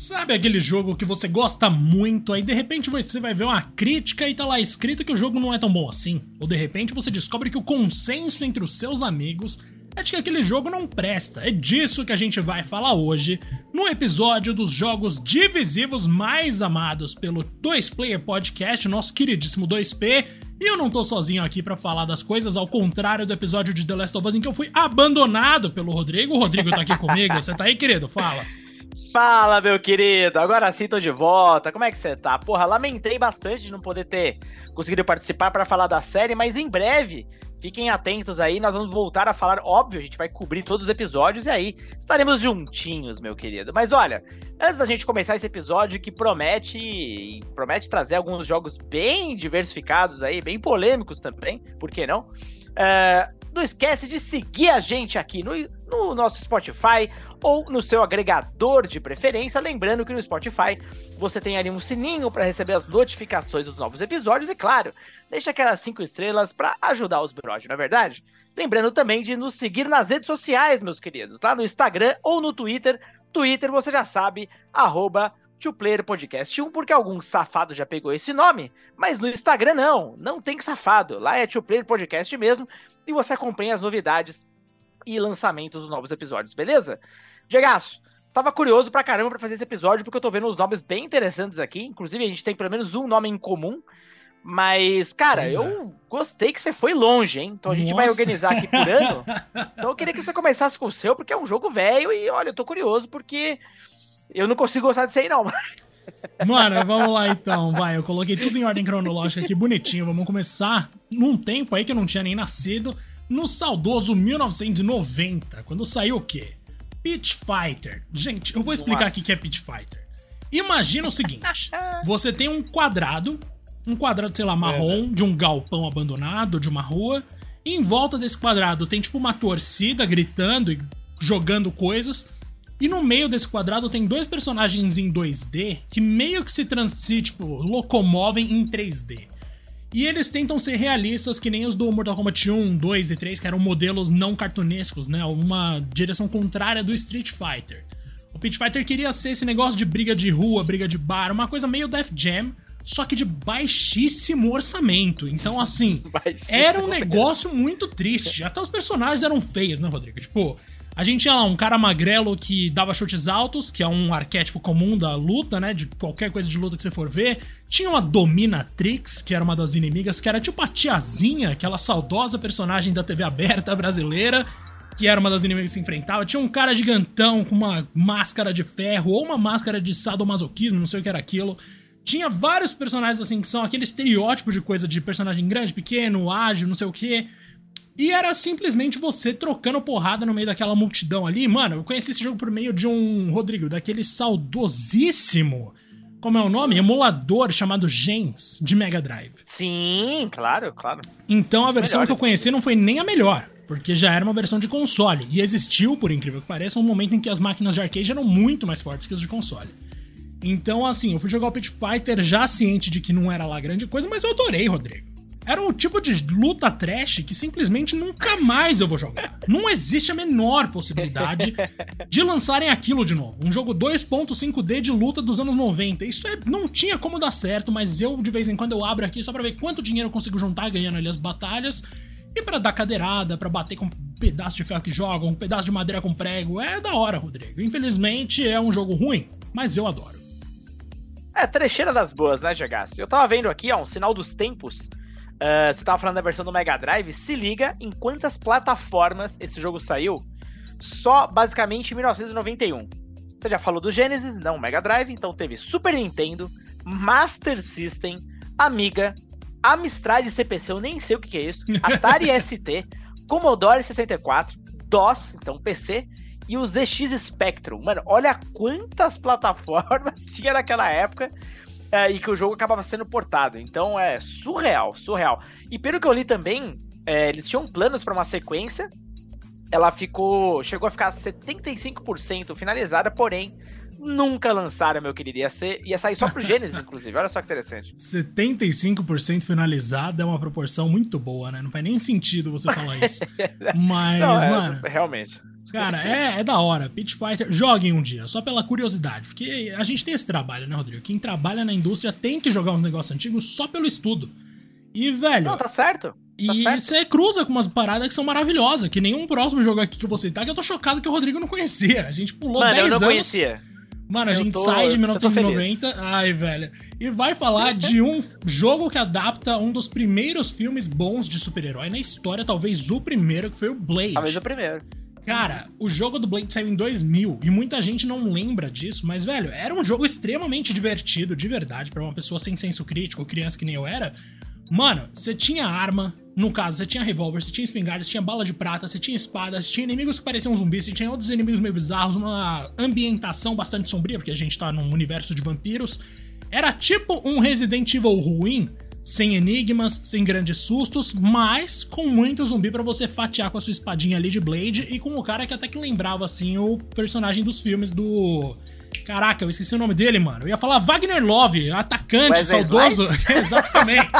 Sabe aquele jogo que você gosta muito, aí de repente você vai ver uma crítica e tá lá escrito que o jogo não é tão bom assim? Ou de repente você descobre que o consenso entre os seus amigos é de que aquele jogo não presta. É disso que a gente vai falar hoje, no episódio dos jogos divisivos mais amados pelo 2Player Podcast, nosso queridíssimo 2P. E eu não tô sozinho aqui para falar das coisas, ao contrário do episódio de The Last of Us em que eu fui abandonado pelo Rodrigo. O Rodrigo tá aqui comigo. Você tá aí, querido? Fala. Fala, meu querido! Agora sim tô de volta. Como é que você tá? Porra, lamentei bastante de não poder ter conseguido participar para falar da série, mas em breve, fiquem atentos aí, nós vamos voltar a falar, óbvio, a gente vai cobrir todos os episódios e aí estaremos juntinhos, meu querido. Mas olha, antes da gente começar esse episódio que promete promete trazer alguns jogos bem diversificados aí, bem polêmicos também, por que não? Uh, não esquece de seguir a gente aqui no, no nosso Spotify ou no seu agregador de preferência. Lembrando que no Spotify você tem ali um sininho para receber as notificações dos novos episódios e, claro, deixa aquelas cinco estrelas para ajudar os bros, não é verdade? Lembrando também de nos seguir nas redes sociais, meus queridos, lá no Instagram ou no Twitter. Twitter, você já sabe, arroba Podcast 1, porque algum safado já pegou esse nome, mas no Instagram não, não tem safado. Lá é Player Podcast mesmo e você acompanha as novidades e lançamentos dos novos episódios, beleza? Diegaço, tava curioso pra caramba pra fazer esse episódio, porque eu tô vendo uns nomes bem interessantes aqui. Inclusive, a gente tem pelo menos um nome em comum. Mas, cara, pois eu é. gostei que você foi longe, hein? Então a gente Nossa. vai organizar aqui por ano. Então eu queria que você começasse com o seu, porque é um jogo velho e, olha, eu tô curioso porque eu não consigo gostar desse aí, não. Mano, vamos lá então, vai. Eu coloquei tudo em ordem cronológica aqui, bonitinho. Vamos começar num tempo aí que eu não tinha nem nascido, no saudoso 1990, quando saiu o quê? Pit Fighter. Gente, eu vou explicar o que é Pit Fighter. Imagina o seguinte: você tem um quadrado, um quadrado, sei lá, marrom, é, de um galpão abandonado, de uma rua. E em volta desse quadrado tem tipo uma torcida gritando e jogando coisas. E no meio desse quadrado tem dois personagens em 2D que meio que se, trans, se tipo, locomovem em 3D. E eles tentam ser realistas que nem os do Mortal Kombat 1, 2 e 3, que eram modelos não cartunescos, né? Uma direção contrária do Street Fighter. O Pit Fighter queria ser esse negócio de briga de rua, briga de bar, uma coisa meio Def Jam, só que de baixíssimo orçamento. Então, assim, era um negócio muito triste. Até os personagens eram feios, né, Rodrigo? Tipo, a gente tinha lá um cara magrelo que dava chutes altos, que é um arquétipo comum da luta, né? De qualquer coisa de luta que você for ver. Tinha uma Dominatrix, que era uma das inimigas, que era tipo a tiazinha, aquela saudosa personagem da TV aberta brasileira, que era uma das inimigas que se enfrentava. Tinha um cara gigantão com uma máscara de ferro ou uma máscara de sadomasoquismo, não sei o que era aquilo. Tinha vários personagens assim que são aquele estereótipo de coisa de personagem grande, pequeno, ágil, não sei o que. E era simplesmente você trocando porrada no meio daquela multidão ali. Mano, eu conheci esse jogo por meio de um, Rodrigo, daquele saudosíssimo. Como é o nome? Emulador chamado Gens de Mega Drive. Sim, claro, claro. Então a versão que eu conheci não foi nem a melhor, porque já era uma versão de console. E existiu, por incrível que pareça, um momento em que as máquinas de arcade eram muito mais fortes que as de console. Então, assim, eu fui jogar o Pit Fighter já ciente de que não era lá grande coisa, mas eu adorei, Rodrigo era um tipo de luta trash que simplesmente nunca mais eu vou jogar. Não existe a menor possibilidade de lançarem aquilo de novo. Um jogo 2.5D de luta dos anos 90. Isso é, não tinha como dar certo, mas eu de vez em quando eu abro aqui só para ver quanto dinheiro eu consigo juntar ganhando ali as batalhas. E para dar cadeirada, para bater com um pedaço de ferro que jogam, um pedaço de madeira com prego. É da hora, Rodrigo. Infelizmente é um jogo ruim, mas eu adoro. É, trecheira das boas, né, Jagasse? Eu tava vendo aqui, ó, um sinal dos tempos. Uh, você tava falando da versão do Mega Drive, se liga em quantas plataformas esse jogo saiu, só basicamente em 1991. Você já falou do Genesis, não Mega Drive, então teve Super Nintendo, Master System, Amiga, Amstrad CPC, eu nem sei o que, que é isso, Atari ST, Commodore 64, DOS, então PC, e o ZX Spectrum. Mano, olha quantas plataformas tinha naquela época é, e que o jogo acabava sendo portado. Então é surreal, surreal. E pelo que eu li também, é, eles tinham planos para uma sequência. Ela ficou. chegou a ficar 75% finalizada, porém, nunca lançaram, meu querido. Ia, ser, ia sair só pro Gênesis, inclusive. Olha só que interessante. 75% finalizada é uma proporção muito boa, né? Não faz nem sentido você falar isso. Mas, Não, é, mano. Realmente. Cara, é, é da hora. Pit Fighter, joguem um dia, só pela curiosidade. Porque a gente tem esse trabalho, né, Rodrigo? Quem trabalha na indústria tem que jogar uns negócios antigos só pelo estudo. E, velho. Não, tá certo. Tá e você cruza com umas paradas que são maravilhosas, que nenhum próximo jogo aqui que você tá, que eu tô chocado que o Rodrigo não conhecia. A gente pulou Mano, 10 anos. Eu não anos. conhecia. Mano, a eu gente tô, sai de 1990, ai, velho, e vai falar de um jogo que adapta um dos primeiros filmes bons de super-herói na história, talvez o primeiro, que foi o Blade. Talvez o primeiro. Cara, o jogo do Blade saiu em 2000 e muita gente não lembra disso, mas, velho, era um jogo extremamente divertido, de verdade, para uma pessoa sem senso crítico, criança que nem eu era. Mano, você tinha arma, no caso, você tinha revólver, você tinha espingarda, você tinha bala de prata, você tinha espada, você tinha inimigos que pareciam zumbis, você tinha outros inimigos meio bizarros, uma ambientação bastante sombria, porque a gente tá num universo de vampiros. Era tipo um Resident Evil ruim, sem enigmas, sem grandes sustos, mas com muito zumbi para você fatiar com a sua espadinha ali de Blade e com o cara que até que lembrava assim o personagem dos filmes do Caraca, eu esqueci o nome dele, mano. Eu ia falar Wagner Love, atacante, Wesley saudoso. Exatamente.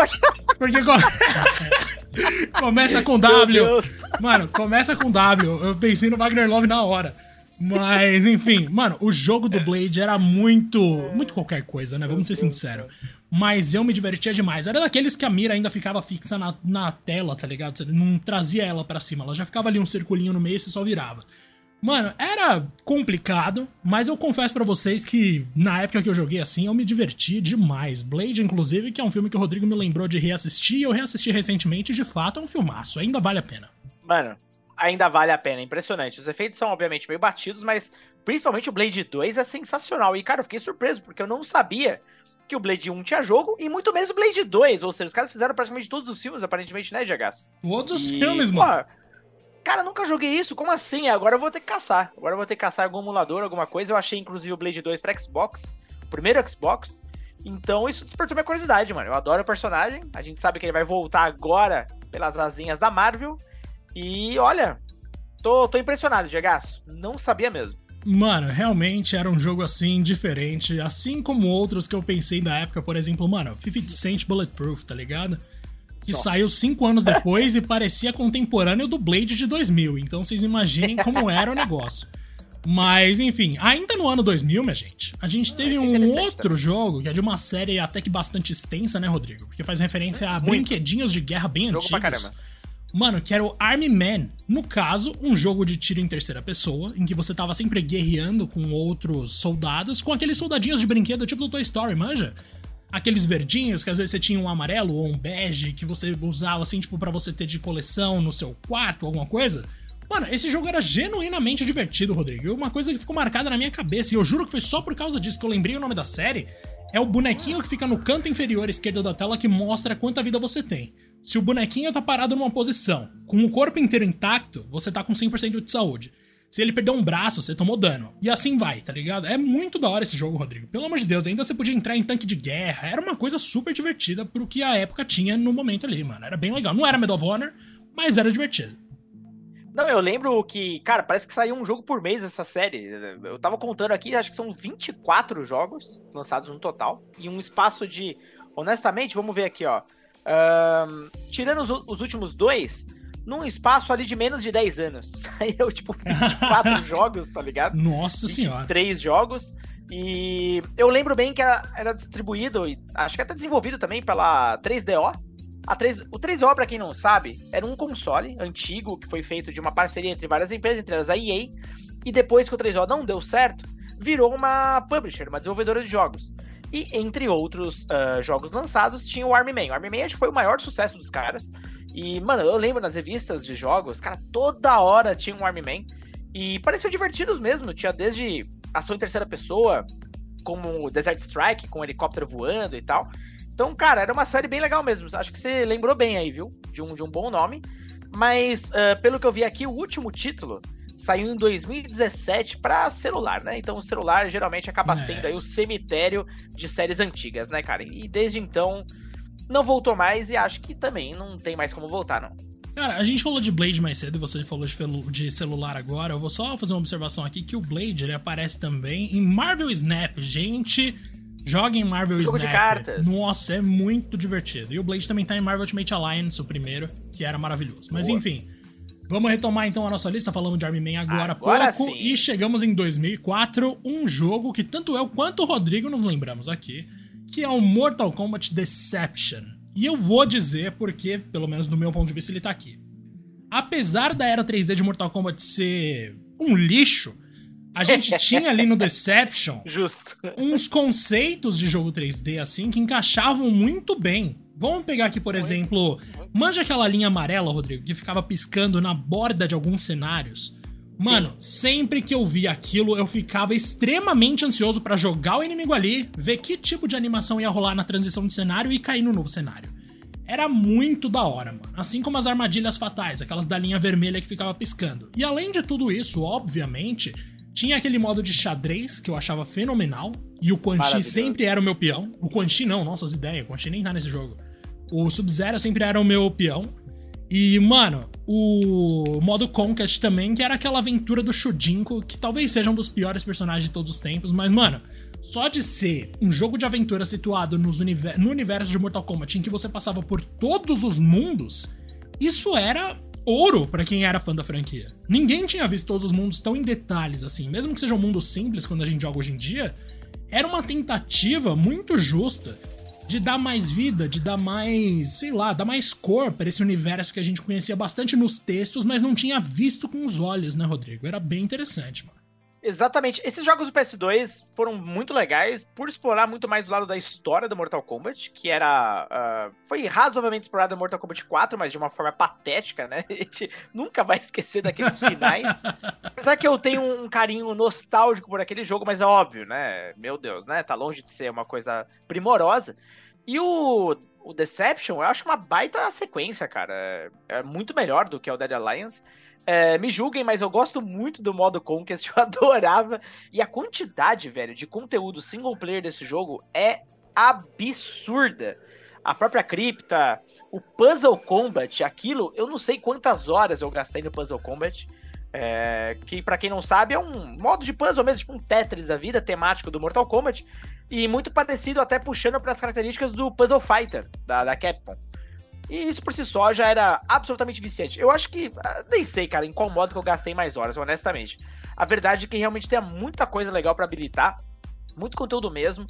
Porque começa com W. Mano, começa com W. Eu pensei no Wagner Love na hora. Mas, enfim, mano, o jogo do Blade era muito. Muito qualquer coisa, né? Vamos ser sinceros. Mas eu me divertia demais. Era daqueles que a mira ainda ficava fixa na, na tela, tá ligado? Você não trazia ela para cima. Ela já ficava ali um circulinho no meio e você só virava. Mano, era complicado, mas eu confesso para vocês que na época que eu joguei assim, eu me diverti demais. Blade, inclusive, que é um filme que o Rodrigo me lembrou de reassistir, e eu reassisti recentemente e de fato é um filmaço, ainda vale a pena. Mano, ainda vale a pena, impressionante. Os efeitos são obviamente meio batidos, mas principalmente o Blade 2 é sensacional. E cara, eu fiquei surpreso, porque eu não sabia que o Blade 1 tinha jogo, e muito menos o Blade 2. Ou seja, os caras fizeram praticamente todos os filmes, aparentemente, né, Jagaço? Todos os filmes, mano. Pô, Cara, nunca joguei isso, como assim? Agora eu vou ter que caçar. Agora eu vou ter que caçar algum emulador, alguma coisa. Eu achei inclusive o Blade 2 pra Xbox, o primeiro Xbox. Então isso despertou minha curiosidade, mano. Eu adoro o personagem. A gente sabe que ele vai voltar agora pelas asinhas da Marvel. E olha, tô, tô impressionado, Gegaço. Não sabia mesmo. Mano, realmente era um jogo assim, diferente. Assim como outros que eu pensei na época, por exemplo, mano, 50 Cent Bulletproof, tá ligado? que Nossa. saiu cinco anos depois e parecia contemporâneo do Blade de 2000. Então vocês imaginem como era o negócio. Mas, enfim, ainda no ano 2000, minha gente, a gente teve um outro também. jogo que é de uma série até que bastante extensa, né, Rodrigo? Porque faz referência a Muito. brinquedinhos de guerra bem jogo antigos. Pra caramba. Mano, que era o Army Man. No caso, um jogo de tiro em terceira pessoa, em que você tava sempre guerreando com outros soldados, com aqueles soldadinhos de brinquedo tipo do Toy Story, manja? aqueles verdinhos que às vezes você tinha um amarelo ou um bege que você usava assim, tipo, para você ter de coleção no seu quarto, alguma coisa. Mano, esse jogo era genuinamente divertido, Rodrigo. Uma coisa que ficou marcada na minha cabeça, e eu juro que foi só por causa disso que eu lembrei o nome da série, é o bonequinho que fica no canto inferior esquerdo da tela que mostra quanta vida você tem. Se o bonequinho tá parado numa posição, com o corpo inteiro intacto, você tá com 100% de saúde. Se ele perder um braço, você tomou dano. E assim vai, tá ligado? É muito da hora esse jogo, Rodrigo. Pelo amor de Deus, ainda você podia entrar em tanque de guerra. Era uma coisa super divertida pro que a época tinha no momento ali, mano. Era bem legal. Não era Medal of Honor, mas era divertido. Não, eu lembro que, cara, parece que saiu um jogo por mês essa série. Eu tava contando aqui, acho que são 24 jogos lançados no total. E um espaço de. Honestamente, vamos ver aqui, ó. Um, tirando os, os últimos dois, num espaço ali de menos de 10 anos. Saiu, tipo, 24 jogos, tá ligado? Nossa senhora. Três jogos. E eu lembro bem que era, era distribuído, acho que até desenvolvido também pela 3DO. A 3, o 3DO, pra quem não sabe, era um console antigo que foi feito de uma parceria entre várias empresas, entre elas a EA. E depois que o 3DO não deu certo, virou uma publisher, uma desenvolvedora de jogos. E entre outros uh, jogos lançados, tinha o Army Man. O Army Man acho que foi o maior sucesso dos caras. E, mano, eu lembro nas revistas de jogos, cara, toda hora tinha um Army Man. E pareciam divertidos mesmo. Tinha desde ação em terceira pessoa, como Desert Strike, com um helicóptero voando e tal. Então, cara, era uma série bem legal mesmo. Acho que você lembrou bem aí, viu? De um, de um bom nome. Mas, uh, pelo que eu vi aqui, o último título saiu em 2017 para celular, né? Então o celular geralmente acaba é. sendo aí o cemitério de séries antigas, né, cara? E desde então não voltou mais e acho que também não tem mais como voltar, não. Cara, a gente falou de Blade mais cedo, você falou de celular agora. Eu vou só fazer uma observação aqui que o Blade ele aparece também em Marvel Snap. Gente, joga em Marvel Jogo Snap. de cartas. Nossa, é muito divertido. E o Blade também tá em Marvel Ultimate Alliance, o primeiro, que era maravilhoso. Mas Boa. enfim, Vamos retomar então a nossa lista, falamos de Army Man agora, agora há pouco sim. e chegamos em 2004, um jogo que tanto eu quanto o Rodrigo nos lembramos aqui, que é o Mortal Kombat Deception. E eu vou dizer porque, pelo menos do meu ponto de vista, ele tá aqui. Apesar da era 3D de Mortal Kombat ser um lixo, a gente tinha ali no Deception Justo. uns conceitos de jogo 3D assim que encaixavam muito bem. Vamos pegar aqui, por exemplo, manja aquela linha amarela, Rodrigo, que ficava piscando na borda de alguns cenários. Mano, Sim. sempre que eu via aquilo, eu ficava extremamente ansioso para jogar o inimigo ali, ver que tipo de animação ia rolar na transição de cenário e cair no novo cenário. Era muito da hora, mano. Assim como as armadilhas fatais, aquelas da linha vermelha que ficava piscando. E além de tudo isso, obviamente, tinha aquele modo de xadrez que eu achava fenomenal. E o Quan Chi sempre era o meu peão. O Quan Chi não, nossas ideias. O Quan Chi nem tá nesse jogo. O Sub-Zero sempre era o meu peão. E, mano, o modo Conquest também, que era aquela aventura do Shujinko, que talvez seja um dos piores personagens de todos os tempos, mas, mano, só de ser um jogo de aventura situado univer no universo de Mortal Kombat, em que você passava por todos os mundos, isso era ouro para quem era fã da franquia. Ninguém tinha visto todos os mundos tão em detalhes assim, mesmo que seja um mundo simples quando a gente joga hoje em dia. Era uma tentativa muito justa de dar mais vida, de dar mais, sei lá, dar mais cor para esse universo que a gente conhecia bastante nos textos, mas não tinha visto com os olhos, né, Rodrigo? Era bem interessante, mano. Exatamente. Esses jogos do PS2 foram muito legais por explorar muito mais o lado da história do Mortal Kombat, que era. Uh, foi razoavelmente explorado no Mortal Kombat 4, mas de uma forma patética, né? A gente nunca vai esquecer daqueles finais. Apesar que eu tenho um carinho nostálgico por aquele jogo, mas é óbvio, né? Meu Deus, né? Tá longe de ser uma coisa primorosa. E o, o Deception, eu acho uma baita sequência, cara. É, é muito melhor do que o Dead Alliance. É, me julguem, mas eu gosto muito do modo Conquest, eu adorava. E a quantidade, velho, de conteúdo single player desse jogo é absurda. A própria cripta, o Puzzle Combat, aquilo, eu não sei quantas horas eu gastei no Puzzle Combat. É, que para quem não sabe é um modo de puzzle mesmo, tipo um Tetris da vida, temático do Mortal Kombat. E muito parecido, até puxando para as características do Puzzle Fighter, da, da Capcom. E isso por si só já era absolutamente viciante. Eu acho que. Ah, nem sei, cara, em qual modo que eu gastei mais horas, honestamente. A verdade é que realmente tem muita coisa legal para habilitar. Muito conteúdo mesmo. Uh,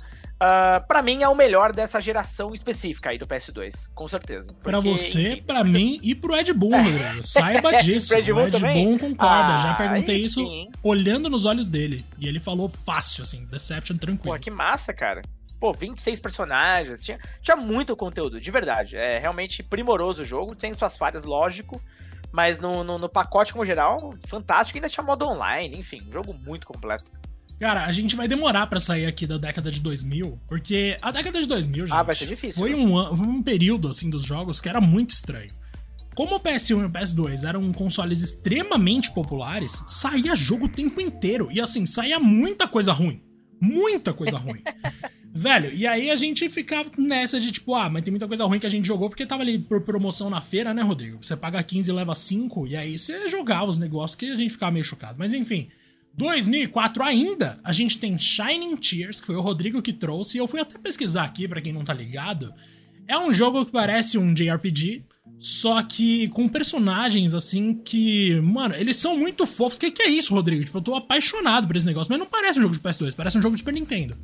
ah, para mim é o melhor dessa geração específica aí do PS2, com certeza. Para você, para mim e pro Ed Boon, Rodrigo. Saiba disso. Ed o Ed Boon concorda. Ah, Já perguntei isso sim. olhando nos olhos dele. E ele falou fácil, assim, Deception tranquilo. Pô, que massa, cara pô, 26 personagens, tinha, tinha muito conteúdo, de verdade. É realmente primoroso o jogo, tem suas falhas, lógico, mas no, no, no pacote como geral, fantástico, ainda tinha modo online, enfim, um jogo muito completo. Cara, a gente vai demorar para sair aqui da década de 2000, porque a década de 2000, gente, ah, vai ser difícil, foi um, um período, assim, dos jogos que era muito estranho. Como o PS1 e o PS2 eram consoles extremamente populares, saía jogo o tempo inteiro. E assim, saía muita coisa ruim. Muita coisa ruim. Velho, e aí a gente ficava nessa de tipo, ah, mas tem muita coisa ruim que a gente jogou porque tava ali por promoção na feira, né, Rodrigo? Você paga 15 e leva 5, e aí você jogava os negócios que a gente ficava meio chocado. Mas enfim, 2004 ainda, a gente tem Shining Tears, que foi o Rodrigo que trouxe, e eu fui até pesquisar aqui para quem não tá ligado. É um jogo que parece um JRPG, só que com personagens assim que, mano, eles são muito fofos. Que, que é isso, Rodrigo? Tipo, eu tô apaixonado por esse negócio, mas não parece um jogo de PS2, parece um jogo de Super Nintendo.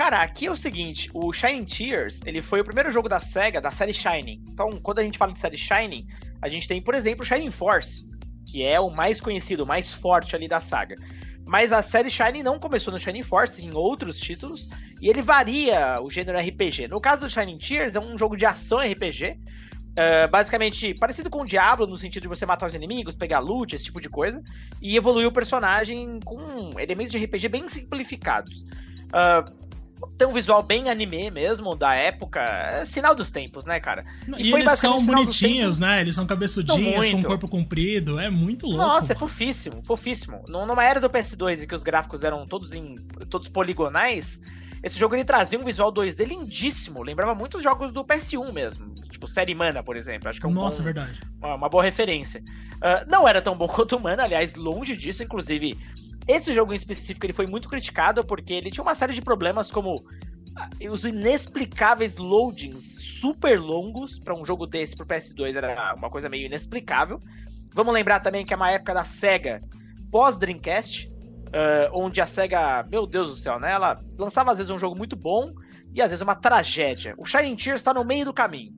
Cara, aqui é o seguinte, o Shining Tears, ele foi o primeiro jogo da SEGA, da série Shining. Então, quando a gente fala de série Shining, a gente tem, por exemplo, Shining Force, que é o mais conhecido, o mais forte ali da saga. Mas a série Shining não começou no Shining Force, em outros títulos, e ele varia o gênero RPG. No caso do Shining Tears, é um jogo de ação RPG, Uh, basicamente parecido com o Diablo, no sentido de você matar os inimigos, pegar loot, esse tipo de coisa, e evoluir o personagem com elementos de RPG bem simplificados. Uh, tem um visual bem anime mesmo, da época. É sinal dos tempos, né, cara? E, e eles são bonitinhos, né? Eles são cabeçudinhos, com corpo comprido. É muito louco. Nossa, é fofíssimo, fofíssimo. Numa era do PS2 em que os gráficos eram todos, em, todos poligonais, esse jogo ele trazia um visual 2D lindíssimo. Lembrava muito os jogos do PS1 mesmo. Tipo, série Mana, por exemplo. Acho que é um Nossa, bom, verdade. Uma, uma, boa referência. Uh, não era tão bom quanto o Mana, aliás, longe disso. Inclusive, esse jogo em específico ele foi muito criticado porque ele tinha uma série de problemas como ah, os inexplicáveis loadings super longos para um jogo desse pro PS2 era uma coisa meio inexplicável. Vamos lembrar também que é uma época da SEGA pós-Dreamcast, uh, onde a SEGA, meu Deus do céu, né? Ela lançava às vezes um jogo muito bom e às vezes uma tragédia. O Shining Tears está no meio do caminho.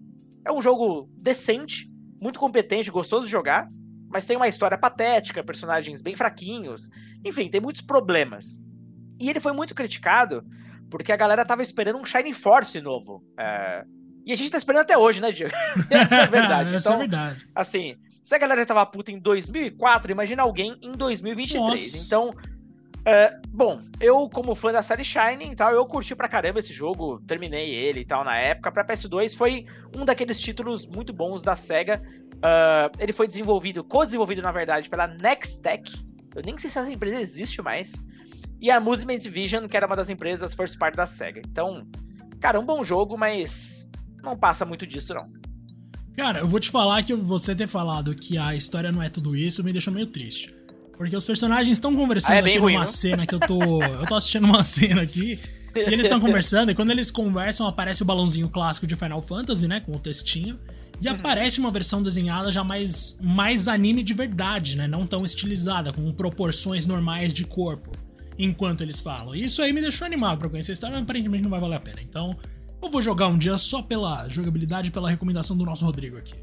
É um jogo decente, muito competente, gostoso de jogar, mas tem uma história patética, personagens bem fraquinhos, enfim, tem muitos problemas. E ele foi muito criticado porque a galera tava esperando um Shining Force novo. É... E a gente tá esperando até hoje, né, Diego? Essa é a verdade. Essa então, é verdade. Assim, se a galera tava puta em 2004, imagina alguém em 2023. Nossa. Então, é, bom, eu como fã da série Shining e tal, eu curti pra caramba esse jogo, terminei ele e tal na época. Pra PS2 foi um daqueles títulos muito bons da SEGA. Uh, ele foi desenvolvido, co-desenvolvido na verdade pela Nextech. Eu nem sei se essa empresa existe mais e a Amusement Division, que era uma das empresas first part da SEGA. Então, cara, um bom jogo, mas não passa muito disso, não. Cara, eu vou te falar que você ter falado que a história não é tudo isso me deixou meio triste. Porque os personagens estão conversando ah, é aqui ruim, numa cena que eu tô. Eu tô assistindo uma cena aqui. E eles estão conversando, e quando eles conversam, aparece o balãozinho clássico de Final Fantasy, né? Com o textinho. E uhum. aparece uma versão desenhada já mais, mais anime de verdade, né? Não tão estilizada, com proporções normais de corpo enquanto eles falam. E isso aí me deixou animado pra conhecer a história, mas aparentemente não vai valer a pena. Então, eu vou jogar um dia só pela jogabilidade e pela recomendação do nosso Rodrigo aqui.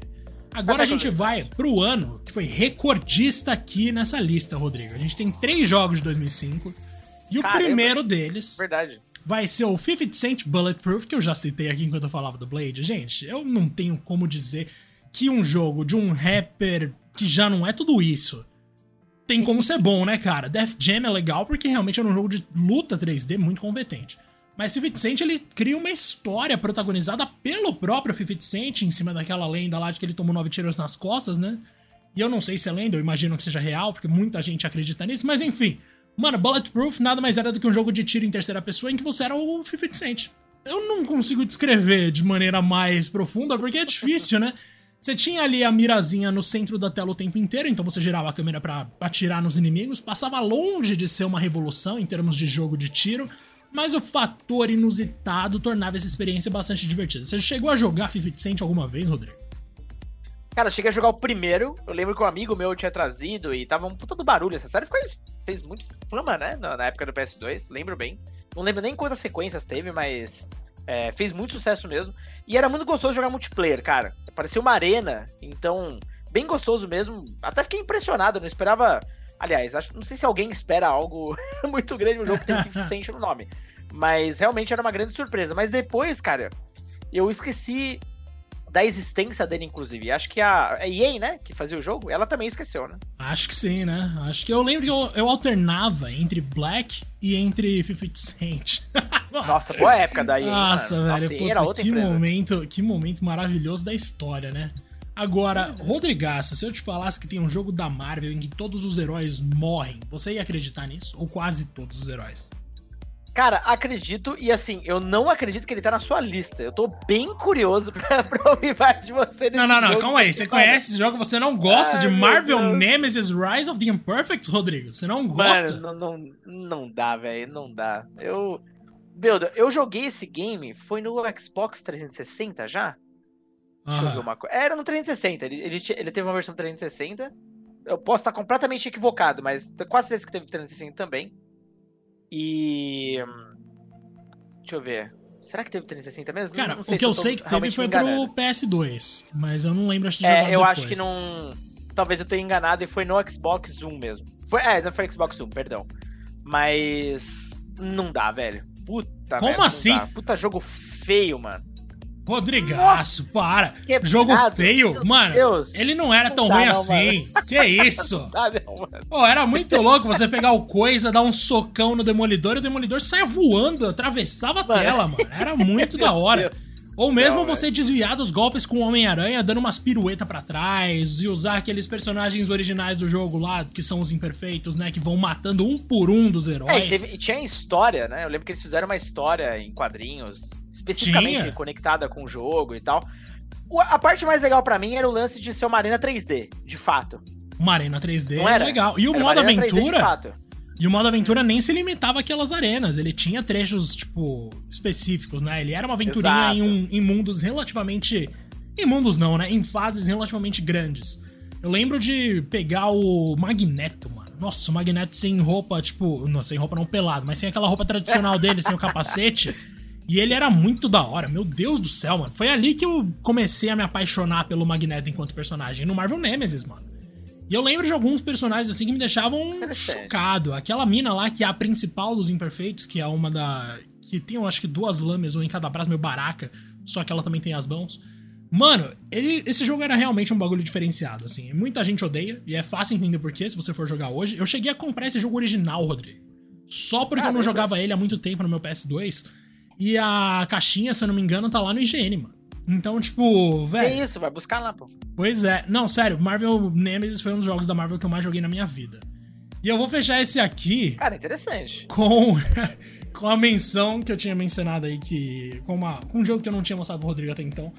Agora a gente vai pro ano que foi recordista aqui nessa lista, Rodrigo. A gente tem três jogos de 2005 e o Caramba. primeiro deles Verdade. Vai ser o 50 Cent Bulletproof, que eu já citei aqui enquanto eu falava do Blade. Gente, eu não tenho como dizer que um jogo de um rapper que já não é tudo isso tem como ser bom, né, cara? Death Jam é legal porque realmente é um jogo de luta 3D muito competente. Mas 50 Cent, ele cria uma história protagonizada pelo próprio 50 Cent, em cima daquela lenda lá de que ele tomou nove tiros nas costas, né? E eu não sei se é lenda, eu imagino que seja real, porque muita gente acredita nisso, mas enfim. Mano, Bulletproof nada mais era do que um jogo de tiro em terceira pessoa em que você era o 50 Cent. Eu não consigo descrever de maneira mais profunda, porque é difícil, né? Você tinha ali a mirazinha no centro da tela o tempo inteiro, então você girava a câmera para atirar nos inimigos, passava longe de ser uma revolução em termos de jogo de tiro, mas o fator inusitado tornava essa experiência bastante divertida. Você chegou a jogar 50 Cent alguma vez, Rodrigo? Cara, eu cheguei a jogar o primeiro, eu lembro que um amigo meu tinha trazido e tava um puta do barulho. Essa série foi, fez muito fama, né, na época do PS2, lembro bem. Não lembro nem quantas sequências teve, mas é, fez muito sucesso mesmo. E era muito gostoso jogar multiplayer, cara. Parecia uma arena, então, bem gostoso mesmo. Até fiquei impressionado, não esperava. Aliás, acho, não sei se alguém espera algo muito grande no jogo que tem 50 Cent no nome. Mas realmente era uma grande surpresa. Mas depois, cara, eu esqueci da existência dele, inclusive. Acho que a, a EA, né, que fazia o jogo, ela também esqueceu, né? Acho que sim, né? Acho que eu lembro que eu, eu alternava entre Black e entre 50 Cent. Nossa, boa época da EA, Nossa, mano. velho. Nossa, puta, era outra que empresa. momento, que momento maravilhoso da história, né? Agora, Rodrigaço, se eu te falasse que tem um jogo da Marvel em que todos os heróis morrem, você ia acreditar nisso? Ou quase todos os heróis? Cara, acredito, e assim, eu não acredito que ele tá na sua lista. Eu tô bem curioso pra, pra ouvir mais de você nesse Não, não, não, calma aí. Você conhece esse jogo, você não gosta Ai, de Marvel Nemesis Rise of the Imperfects, Rodrigo? Você não gosta? Mano, não, não, não dá, velho, não dá. Eu. Meu Deus, eu joguei esse game, foi no Xbox 360 já? Deixa eu ver uma coisa. Era no 360, ele, ele, ele teve uma versão 360. Eu posso estar completamente equivocado, mas quase certeza que teve 360 também. E. Deixa eu ver. Será que teve 360 mesmo? Cara, não, não o que eu, eu sei que teve foi pro PS2, mas eu não lembro de É, eu depois. acho que não. Talvez eu tenha enganado e foi no Xbox One mesmo. Foi, é, não foi Xbox One, perdão. Mas. Não dá, velho. Puta, Como velho, assim? Puta jogo feio, mano. Rodrigaço, Nossa, para. Quebrado. Jogo feio. Meu mano, Deus. ele não era não tão ruim não, assim. Mano. Que isso? Não dá, não, mano. Pô, era muito louco você pegar o coisa, dar um socão no demolidor e o demolidor saia voando, atravessava a mano. tela, mano. Era muito da hora. Deus. Ou mesmo você desviar dos golpes com o Homem-Aranha, dando umas piruetas para trás e usar aqueles personagens originais do jogo lá, que são os imperfeitos, né? Que vão matando um por um dos heróis. É, e, teve, e tinha história, né? Eu lembro que eles fizeram uma história em quadrinhos especificamente Tinha. conectada com o jogo e tal. A parte mais legal para mim era o lance de ser uma arena 3D, de fato. Uma arena 3D Não era legal. E o era modo aventura. E o modo aventura nem se limitava àquelas arenas. Ele tinha trechos, tipo, específicos, né? Ele era uma aventurinha em, um, em mundos relativamente. Em mundos não, né? Em fases relativamente grandes. Eu lembro de pegar o Magneto, mano. Nossa, o Magneto sem roupa, tipo. Não, sem roupa não pelado, mas sem aquela roupa tradicional dele, sem o capacete. E ele era muito da hora, meu Deus do céu, mano. Foi ali que eu comecei a me apaixonar pelo Magneto enquanto personagem, no Marvel Nemesis, mano. E eu lembro de alguns personagens assim que me deixavam chocado. Aquela mina lá, que é a principal dos imperfeitos, que é uma da. que tem, eu acho que duas lâminas, um em cada braço, meio baraca, só que ela também tem as mãos. Mano, ele, esse jogo era realmente um bagulho diferenciado, assim. Muita gente odeia, e é fácil entender porquê se você for jogar hoje. Eu cheguei a comprar esse jogo original, Rodrigo. Só porque eu não jogava ele há muito tempo no meu PS2. E a caixinha, se eu não me engano, tá lá no IGN, mano. Então, tipo, velho. É isso, vai buscar lá, pô. Pois é. Não, sério, Marvel Nemesis foi um dos jogos da Marvel que eu mais joguei na minha vida. E eu vou fechar esse aqui. Cara, interessante. Com, com a menção que eu tinha mencionado aí, que. Com, uma, com um jogo que eu não tinha mostrado pro Rodrigo até então.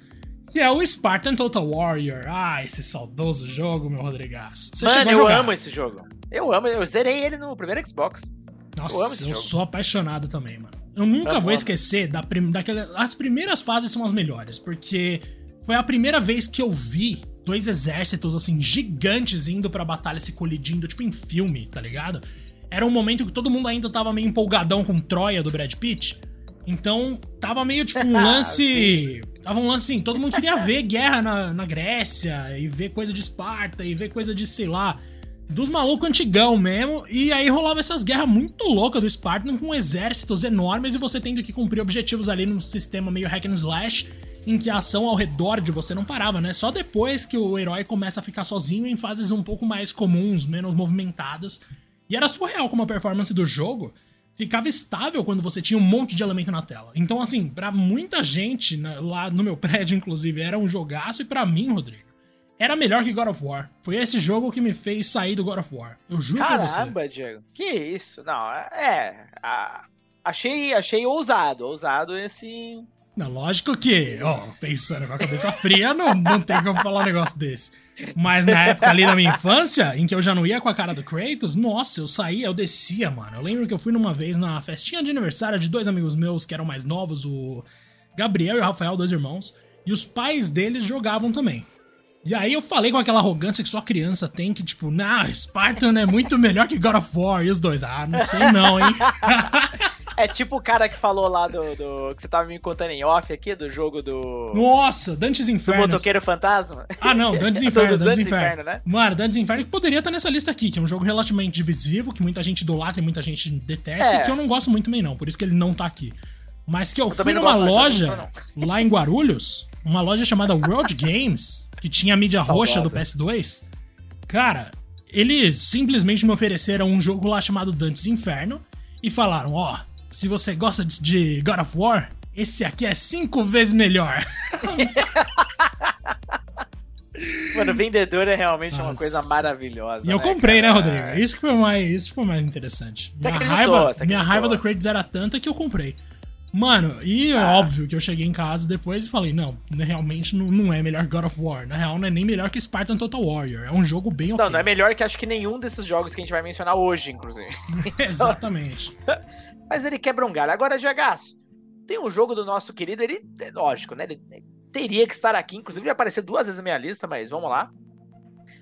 Que é o Spartan Total Warrior. Ah, esse saudoso jogo, meu Rodrigaço. Você Mano, eu amo esse jogo. Eu amo, eu zerei ele no primeiro Xbox. Nossa, eu, eu sou apaixonado também, mano. Eu nunca vou esquecer da prim, daquela. As primeiras fases são as melhores, porque foi a primeira vez que eu vi dois exércitos, assim, gigantes indo pra batalha se colidindo, tipo em filme, tá ligado? Era um momento que todo mundo ainda tava meio empolgadão com Troia do Brad Pitt. Então, tava meio tipo um lance. tava um lance assim, todo mundo queria ver guerra na, na Grécia, e ver coisa de Esparta, e ver coisa de, sei lá, dos malucos antigão mesmo. E aí rolava essas guerras muito loucas do Spartan com exércitos enormes e você tendo que cumprir objetivos ali num sistema meio hack and slash em que a ação ao redor de você não parava, né? Só depois que o herói começa a ficar sozinho em fases um pouco mais comuns, menos movimentadas. E era surreal como a performance do jogo ficava estável quando você tinha um monte de elemento na tela. Então, assim, para muita gente, né, lá no meu prédio, inclusive, era um jogaço, e para mim, Rodrigo, era melhor que God of War. Foi esse jogo que me fez sair do God of War. Eu juro Caramba, pra você. Caramba, Diego. Que isso? Não, é. A, achei, achei ousado. Ousado esse. Não, lógico que, ó, pensando com a cabeça fria, não, não tem como falar um negócio desse. Mas na época ali da minha infância, em que eu já não ia com a cara do Kratos, nossa, eu saía, eu descia, mano. Eu lembro que eu fui numa vez na festinha de aniversário de dois amigos meus que eram mais novos, o Gabriel e o Rafael, dois irmãos, e os pais deles jogavam também. E aí eu falei com aquela arrogância que só criança tem, que tipo, nah, Spartan é muito melhor que God of War. E os dois, ah, não sei não, hein? É tipo o cara que falou lá do, do, que você tava me contando em off aqui, do jogo do. Nossa, Dantes Inferno. Do motoqueiro fantasma? Ah, não, Dantes Inferno. do, Dantes, Inferno. Inferno, né? Mano, Dantes Inferno que poderia estar nessa lista aqui, que é um jogo relativamente divisivo, que muita gente idolatra e muita gente detesta, é. e que eu não gosto muito também, não. Por isso que ele não tá aqui. Mas que eu, eu fui numa loja lá em Guarulhos, uma loja chamada World Games que tinha a mídia roxa do PS2, cara, eles simplesmente me ofereceram um jogo lá chamado Dantes Inferno e falaram: ó, oh, se você gosta de God of War, esse aqui é cinco vezes melhor. Mano, vendedor é realmente Nossa. uma coisa maravilhosa. E eu né, comprei, cara? né, Rodrigo? Isso que foi mais, isso foi mais interessante. Minha raiva, minha raiva do Kratos era tanta que eu comprei. Mano, e ah. óbvio que eu cheguei em casa depois e falei, não, realmente não, não é melhor que God of War. Na real, não é nem melhor que Spartan Total Warrior. É um jogo bem ok. Não, não é melhor que acho que nenhum desses jogos que a gente vai mencionar hoje, inclusive. Exatamente. Mas ele quebra um galho. Agora, Jagaço, tem um jogo do nosso querido, ele, é lógico, né? Ele teria que estar aqui, inclusive vai aparecer duas vezes na minha lista, mas vamos lá.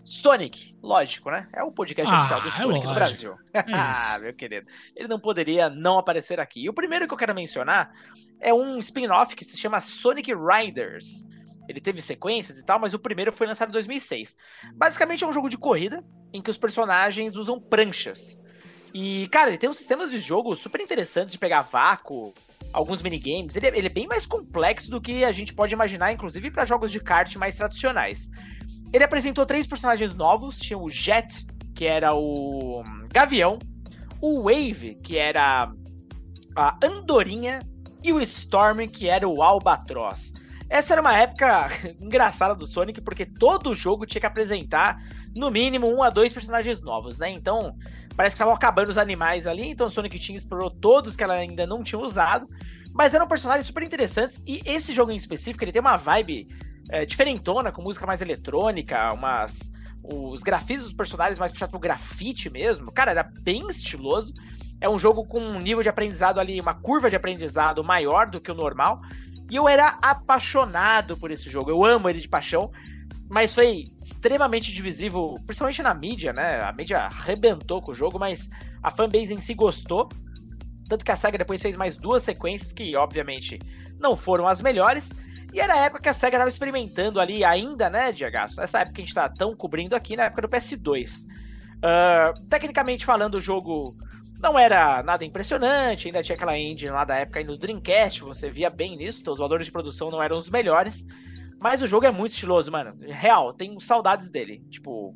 Sonic, lógico, né? É o podcast ah, oficial do é Sonic é no Brasil. É ah, meu querido. Ele não poderia não aparecer aqui. E o primeiro que eu quero mencionar é um spin-off que se chama Sonic Riders. Ele teve sequências e tal, mas o primeiro foi lançado em 2006. Basicamente é um jogo de corrida em que os personagens usam pranchas. E, cara, ele tem uns sistemas de jogo super interessantes de pegar vácuo, alguns minigames. Ele, é, ele é bem mais complexo do que a gente pode imaginar, inclusive para jogos de kart mais tradicionais. Ele apresentou três personagens novos: tinha o Jet, que era o Gavião, o Wave, que era a Andorinha, e o Storm, que era o Albatroz. Essa era uma época engraçada do Sonic, porque todo jogo tinha que apresentar no mínimo um a dois personagens novos, né? Então, parece que estavam acabando os animais ali, então o Sonic Team explorou todos que ela ainda não tinha usado. Mas eram personagens super interessantes, e esse jogo em específico, ele tem uma vibe é, diferentona, com música mais eletrônica, umas. Os grafismos dos personagens mais puxados pro grafite mesmo. Cara, era bem estiloso. É um jogo com um nível de aprendizado ali, uma curva de aprendizado maior do que o normal. E eu era apaixonado por esse jogo. Eu amo ele de paixão. mas foi extremamente divisivo, principalmente na mídia, né? A mídia arrebentou com o jogo, mas a fanbase em si gostou. Tanto que a SEGA depois fez mais duas sequências que, obviamente, não foram as melhores. E era a época que a SEGA estava experimentando ali ainda, né, Diego? Essa época que a gente está tão cobrindo aqui, na época do PS2. Uh, ah, tecnicamente falando, o jogo não era nada impressionante, ainda tinha aquela engine lá da época aí no Dreamcast, você via bem nisso, então os valores de produção não eram os melhores. Mas o jogo é muito estiloso, mano. Real, tenho saudades dele. Tipo,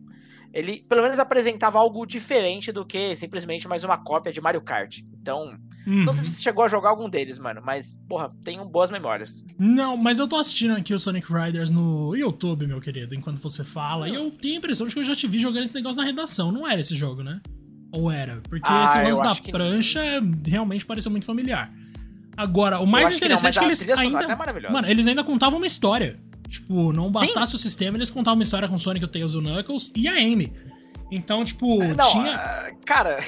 ele pelo menos apresentava algo diferente do que simplesmente mais uma cópia de Mario Kart. Então, uhum. não sei se você chegou a jogar algum deles, mano, mas, porra, tenho boas memórias. Não, mas eu tô assistindo aqui o Sonic Riders no YouTube, meu querido, enquanto você fala, e eu tenho a impressão de que eu já te vi jogando esse negócio na redação. Não era esse jogo, né? Ou era? Porque ah, esse lance da prancha realmente pareceu muito familiar. Agora, o mais interessante não, é que eles ainda. É mano, eles ainda contavam uma história. Tipo, não bastasse Sim. o sistema, eles contavam uma história com o Sonic, o Tails o Knuckles e a Amy. Então, tipo, não, tinha. Uh, cara.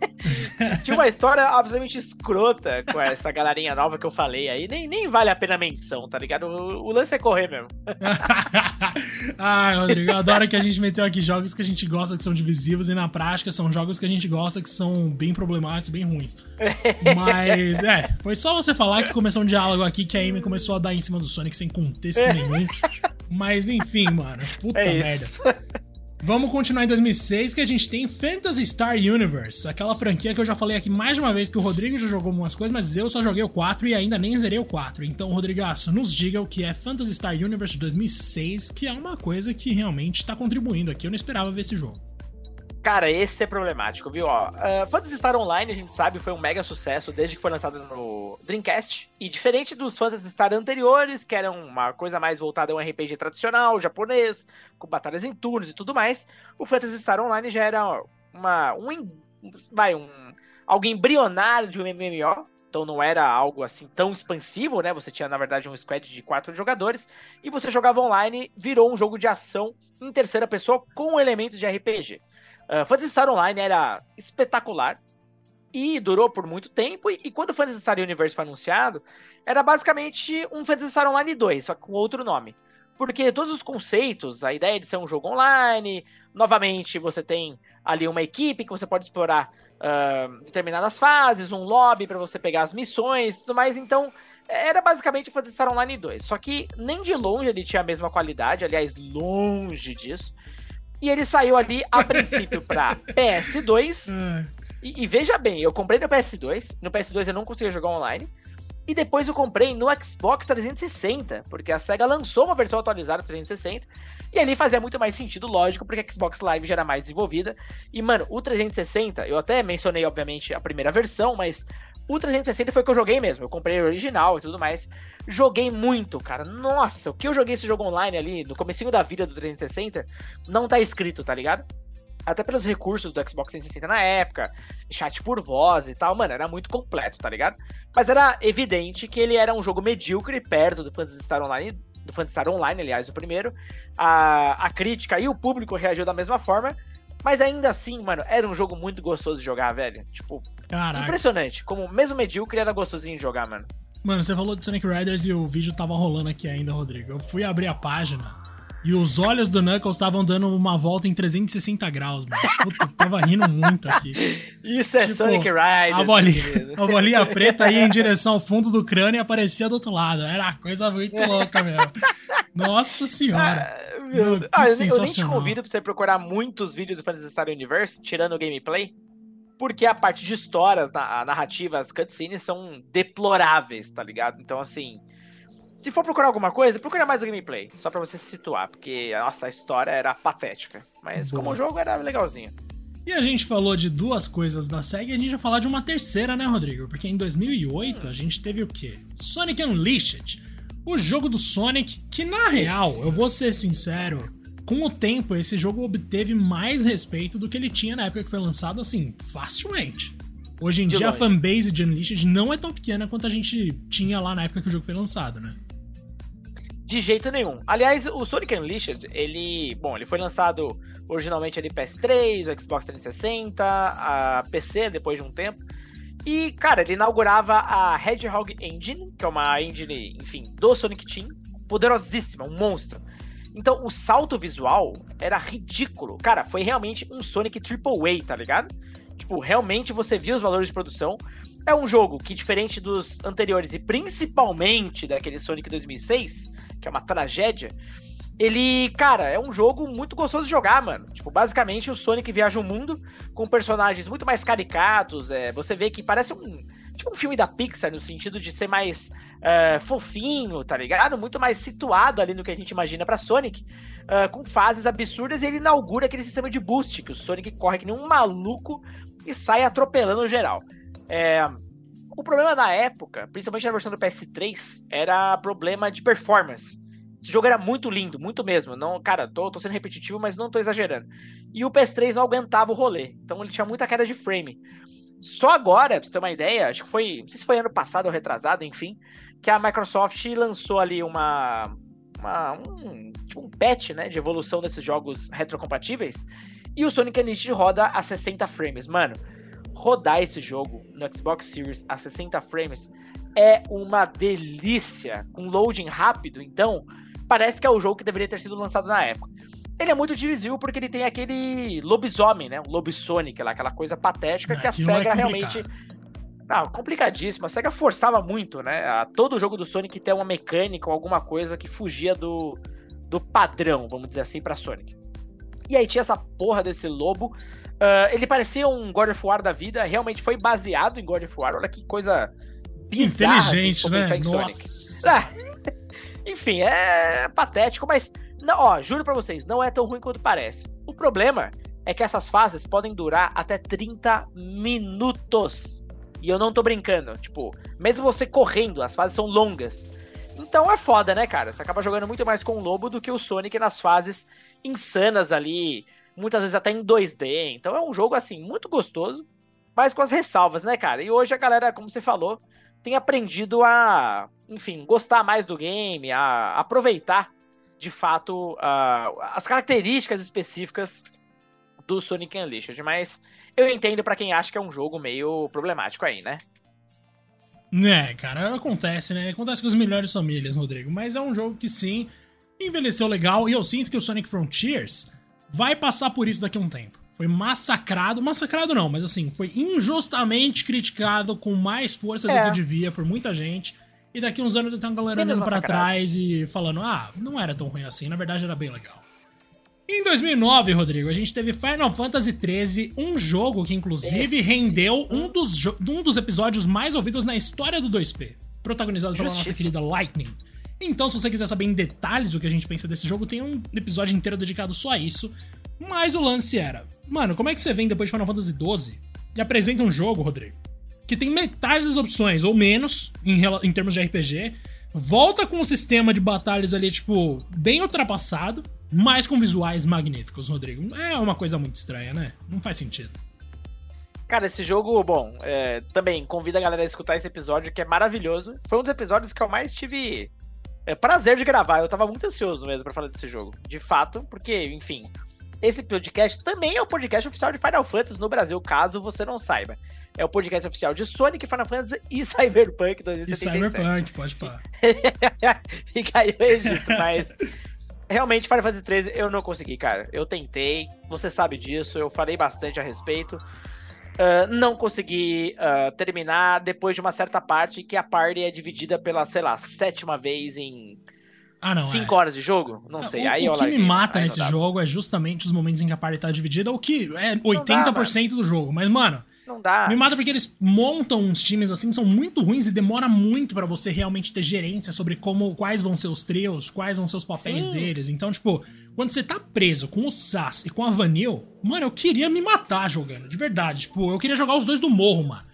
Tinha uma história absolutamente escrota com essa galerinha nova que eu falei aí. Nem, nem vale a pena a menção, tá ligado? O, o lance é correr mesmo. Ai, Rodrigo, eu adoro que a gente meteu aqui jogos que a gente gosta que são divisivos e na prática são jogos que a gente gosta que são bem problemáticos, bem ruins. Mas, é, foi só você falar que começou um diálogo aqui que a Amy começou a dar em cima do Sonic sem contexto nenhum. Mas enfim, mano. Puta é merda. Vamos continuar em 2006 que a gente tem Phantasy Star Universe, aquela franquia que eu já falei aqui mais de uma vez que o Rodrigo já jogou algumas coisas, mas eu só joguei o 4 e ainda nem zerei o 4. Então, Rodrigaço, nos diga o que é Phantasy Star Universe de 2006, que é uma coisa que realmente está contribuindo aqui. Eu não esperava ver esse jogo. Cara, esse é problemático, viu? Ó, uh, Phantasy Star Online, a gente sabe, foi um mega sucesso desde que foi lançado no Dreamcast. E diferente dos Phantasy Star anteriores, que eram uma coisa mais voltada a um RPG tradicional, japonês, com batalhas em turnos e tudo mais, o Phantasy Star Online já era uma, um, vai, um, algo embrionário de um MMO, então não era algo assim tão expansivo, né? Você tinha, na verdade, um squad de quatro jogadores e você jogava online, virou um jogo de ação em terceira pessoa com elementos de RPG. Uh, Phantasy Star Online era espetacular e durou por muito tempo. E, e quando o Phantasy Star Universe foi anunciado, era basicamente um Phantasy Star Online 2, só com outro nome. Porque todos os conceitos, a ideia de ser um jogo online, novamente você tem ali uma equipe que você pode explorar uh, determinadas fases, um lobby para você pegar as missões e tudo mais. Então, era basicamente Phantasy Star Online 2. Só que nem de longe ele tinha a mesma qualidade, aliás, longe disso. E ele saiu ali, a princípio, pra PS2. e, e, veja bem, eu comprei no PS2. No PS2 eu não conseguia jogar online. E depois eu comprei no Xbox 360, porque a SEGA lançou uma versão atualizada do 360. E ali fazia muito mais sentido, lógico, porque a Xbox Live já era mais desenvolvida. E, mano, o 360, eu até mencionei, obviamente, a primeira versão, mas o 360 foi o que eu joguei mesmo. Eu comprei o original e tudo mais. Joguei muito, cara. Nossa, o que eu joguei esse jogo online ali, no comecinho da vida do 360, não tá escrito, tá ligado? Até pelos recursos do Xbox 360 na época, chat por voz e tal, mano, era muito completo, tá ligado? Mas era evidente que ele era um jogo medíocre perto do Phantasy Star Online, do Phantasy Star Online, aliás, o primeiro. A, a crítica e o público reagiu da mesma forma, mas ainda assim, mano, era um jogo muito gostoso de jogar, velho. Tipo, Caraca. impressionante. Como mesmo medíocre era gostosinho de jogar, mano. Mano, você falou de Sonic Riders e o vídeo tava rolando aqui ainda, Rodrigo. Eu fui abrir a página e os olhos do Knuckles estavam dando uma volta em 360 graus, mano. Puta, tava rindo muito aqui. Isso é tipo, Sonic Riders. A bolinha, a bolinha preta ia em direção ao fundo do crânio e aparecia do outro lado. Era uma coisa muito louca mesmo. Nossa senhora. Ah, meu, ah, eu, eu nem te convido pra você procurar muitos vídeos do Phantasy Star Universe, tirando o gameplay porque a parte de histórias, a narrativa, as cutscenes são deploráveis, tá ligado? Então, assim, se for procurar alguma coisa, procura mais o gameplay, só para você se situar, porque a nossa história era patética, mas Boa. como o jogo era legalzinho. E a gente falou de duas coisas da SEGA e a gente vai falar de uma terceira, né, Rodrigo? Porque em 2008 a gente teve o quê? Sonic Unleashed, o jogo do Sonic, que na real, eu vou ser sincero, com o tempo, esse jogo obteve mais respeito do que ele tinha na época que foi lançado, assim, facilmente. Hoje em de dia, longe. a fanbase de Unleashed não é tão pequena quanto a gente tinha lá na época que o jogo foi lançado, né? De jeito nenhum. Aliás, o Sonic Unleashed, ele. Bom, ele foi lançado originalmente ali PS3, Xbox 360, a PC depois de um tempo. E, cara, ele inaugurava a Hedgehog Engine, que é uma engine, enfim, do Sonic Team, poderosíssima, um monstro. Então o salto visual era ridículo. Cara, foi realmente um Sonic Triple A, tá ligado? Tipo, realmente você via os valores de produção. É um jogo que, diferente dos anteriores, e principalmente daquele Sonic 2006, que é uma tragédia, ele, cara, é um jogo muito gostoso de jogar, mano. Tipo, basicamente o Sonic viaja o mundo com personagens muito mais caricatos. É, você vê que parece um. Tipo um filme da Pixar, no sentido de ser mais uh, fofinho, tá ligado? Muito mais situado ali no que a gente imagina para Sonic. Uh, com fases absurdas, e ele inaugura aquele sistema de boost, que o Sonic corre que nem um maluco e sai atropelando geral. É, o problema da época, principalmente na versão do PS3, era problema de performance. Esse jogo era muito lindo, muito mesmo. Não, cara, tô, tô sendo repetitivo, mas não tô exagerando. E o PS3 não aguentava o rolê. Então ele tinha muita queda de frame. Só agora, pra você ter uma ideia, acho que foi. Não sei se foi ano passado ou retrasado, enfim, que a Microsoft lançou ali uma. uma um, tipo um patch né, de evolução desses jogos retrocompatíveis. E o Sonic Unleashed roda a 60 frames. Mano, rodar esse jogo no Xbox Series a 60 frames é uma delícia. Com loading rápido, então, parece que é o jogo que deveria ter sido lançado na época. Ele é muito divisível porque ele tem aquele lobisomem, né? Um lobisonic lá, aquela coisa patética que a SEGA é realmente. Não, complicadíssimo. A SEGA forçava muito, né? A todo jogo do Sonic ter uma mecânica ou alguma coisa que fugia do, do padrão, vamos dizer assim, pra Sonic. E aí tinha essa porra desse lobo. Uh, ele parecia um God of War da vida, realmente foi baseado em God of War. Olha que coisa bizarra. Inteligente, né? Nossa. Ah, enfim, é patético, mas. Não, ó, juro pra vocês, não é tão ruim quanto parece. O problema é que essas fases podem durar até 30 minutos. E eu não tô brincando. Tipo, mesmo você correndo, as fases são longas. Então é foda, né, cara? Você acaba jogando muito mais com o Lobo do que o Sonic nas fases insanas ali, muitas vezes até em 2D. Então é um jogo, assim, muito gostoso, mas com as ressalvas, né, cara? E hoje a galera, como você falou, tem aprendido a, enfim, gostar mais do game, a aproveitar de fato as características específicas do Sonic Unleashed. Mas eu entendo para quem acha que é um jogo meio problemático aí, né? É, cara, acontece, né? Acontece com as melhores famílias, Rodrigo. Mas é um jogo que sim, envelheceu legal e eu sinto que o Sonic Frontiers vai passar por isso daqui a um tempo. Foi massacrado, massacrado não, mas assim, foi injustamente criticado com mais força é. do que devia por muita gente. E daqui uns anos tem uma galera olhando pra trás e falando: ah, não era tão ruim assim, na verdade era bem legal. Em 2009, Rodrigo, a gente teve Final Fantasy XIII, um jogo que inclusive Esse. rendeu um dos, um dos episódios mais ouvidos na história do 2P, protagonizado pela nossa querida Lightning. Então, se você quiser saber em detalhes o que a gente pensa desse jogo, tem um episódio inteiro dedicado só a isso. Mas o lance era, mano, como é que você vem depois de Final Fantasy XII e apresenta um jogo, Rodrigo, que tem metade das opções, ou menos, em, em termos de RPG, volta com um sistema de batalhas ali, tipo, bem ultrapassado, mas com visuais magníficos, Rodrigo. É uma coisa muito estranha, né? Não faz sentido. Cara, esse jogo, bom, é, também convida a galera a escutar esse episódio, que é maravilhoso. Foi um dos episódios que eu mais tive é, prazer de gravar. Eu tava muito ansioso mesmo para falar desse jogo. De fato, porque, enfim, esse podcast também é o podcast oficial de Final Fantasy no Brasil, caso você não saiba. É o podcast oficial de Sonic, Final Fantasy e Cyberpunk 2077. E Cyberpunk, pode parar. Fica aí o registro, mas... Realmente, Final Fantasy 13 eu não consegui, cara. Eu tentei, você sabe disso, eu falei bastante a respeito. Uh, não consegui uh, terminar depois de uma certa parte que a party é dividida pela, sei lá, sétima vez em ah, não, 5 é. horas de jogo? Não sei. O, aí o que me mata nesse jogo é justamente os momentos em que a party tá dividida, o que é 80% dá, do jogo. Mas, mano, não dá. Me mata porque eles montam uns times assim, são muito ruins e demora muito para você realmente ter gerência sobre como quais vão ser os trios, quais vão ser os papéis Sim. deles. Então, tipo, quando você tá preso com o Sass e com a Vanille, mano, eu queria me matar jogando, de verdade. Tipo, eu queria jogar os dois do morro, mano.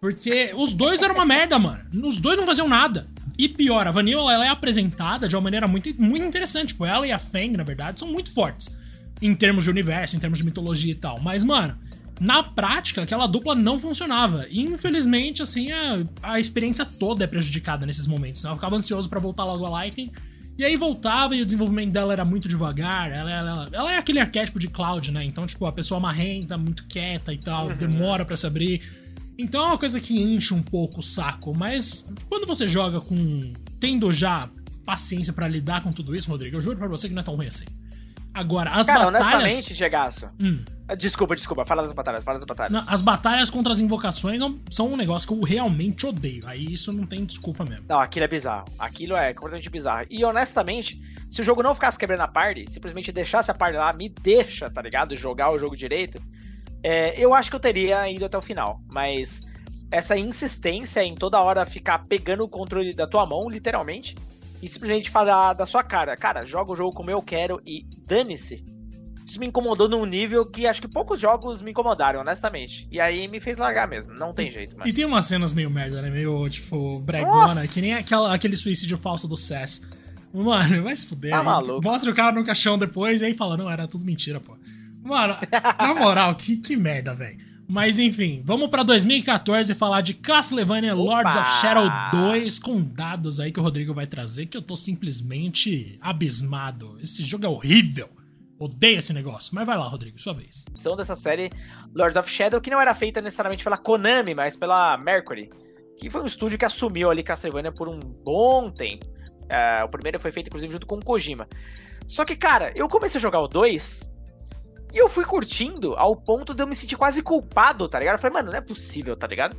Porque os dois eram uma merda, mano. Os dois não faziam nada. E pior, a Vanille ela é apresentada de uma maneira muito, muito interessante. Tipo, ela e a Fang, na verdade, são muito fortes. Em termos de universo, em termos de mitologia e tal. Mas, mano, na prática, aquela dupla não funcionava. E, infelizmente, assim, a, a experiência toda é prejudicada nesses momentos. Né? Eu ficava ansioso para voltar logo a Lightning. E aí voltava e o desenvolvimento dela era muito devagar. Ela, ela, ela é aquele arquétipo de Cloud, né? Então, tipo, a pessoa marrenta, muito quieta e tal, uhum. demora para se abrir. Então é uma coisa que enche um pouco o saco. Mas quando você joga com. tendo já paciência para lidar com tudo isso, Rodrigo. Eu juro pra você que não é tão ruim assim. Agora, as Cara, batalhas. honestamente, Gegaço. Hum. Desculpa, desculpa. Fala das batalhas, fala das batalhas. Não, as batalhas contra as invocações não- são um negócio que eu realmente odeio. Aí isso não tem desculpa mesmo. Não, aquilo é bizarro. Aquilo é completamente bizarro. E honestamente, se o jogo não ficasse quebrando a party, simplesmente deixasse a party lá, me deixa, tá ligado? Jogar o jogo direito, é, eu acho que eu teria ido até o final. Mas essa insistência em toda hora ficar pegando o controle da tua mão, literalmente, e simplesmente falar da sua cara, cara, joga o jogo como eu quero e dane-se. Isso me incomodou num nível que acho que poucos jogos me incomodaram, honestamente. E aí me fez largar mesmo. Não tem jeito, mano. E tem umas cenas meio merda, né? Meio, tipo, bregona, Nossa! que nem aquela, aquele suicídio falso do Sass. Mano, vai se fuder. Tá maluco. Mostra o cara no caixão depois e aí fala, não, era tudo mentira, pô. Mano, na moral, que, que merda, velho. Mas enfim, vamos pra 2014 falar de Castlevania Lords Opa! of Shadow 2 com dados aí que o Rodrigo vai trazer, que eu tô simplesmente abismado. Esse jogo é horrível. Odeio esse negócio. Mas vai lá, Rodrigo, sua vez. edição dessa série Lords of Shadow, que não era feita necessariamente pela Konami, mas pela Mercury, que foi um estúdio que assumiu ali Castlevania por um bom tempo. É, o primeiro foi feito, inclusive, junto com o Kojima. Só que, cara, eu comecei a jogar o 2 e eu fui curtindo ao ponto de eu me sentir quase culpado, tá ligado? Eu falei, mano, não é possível, tá ligado?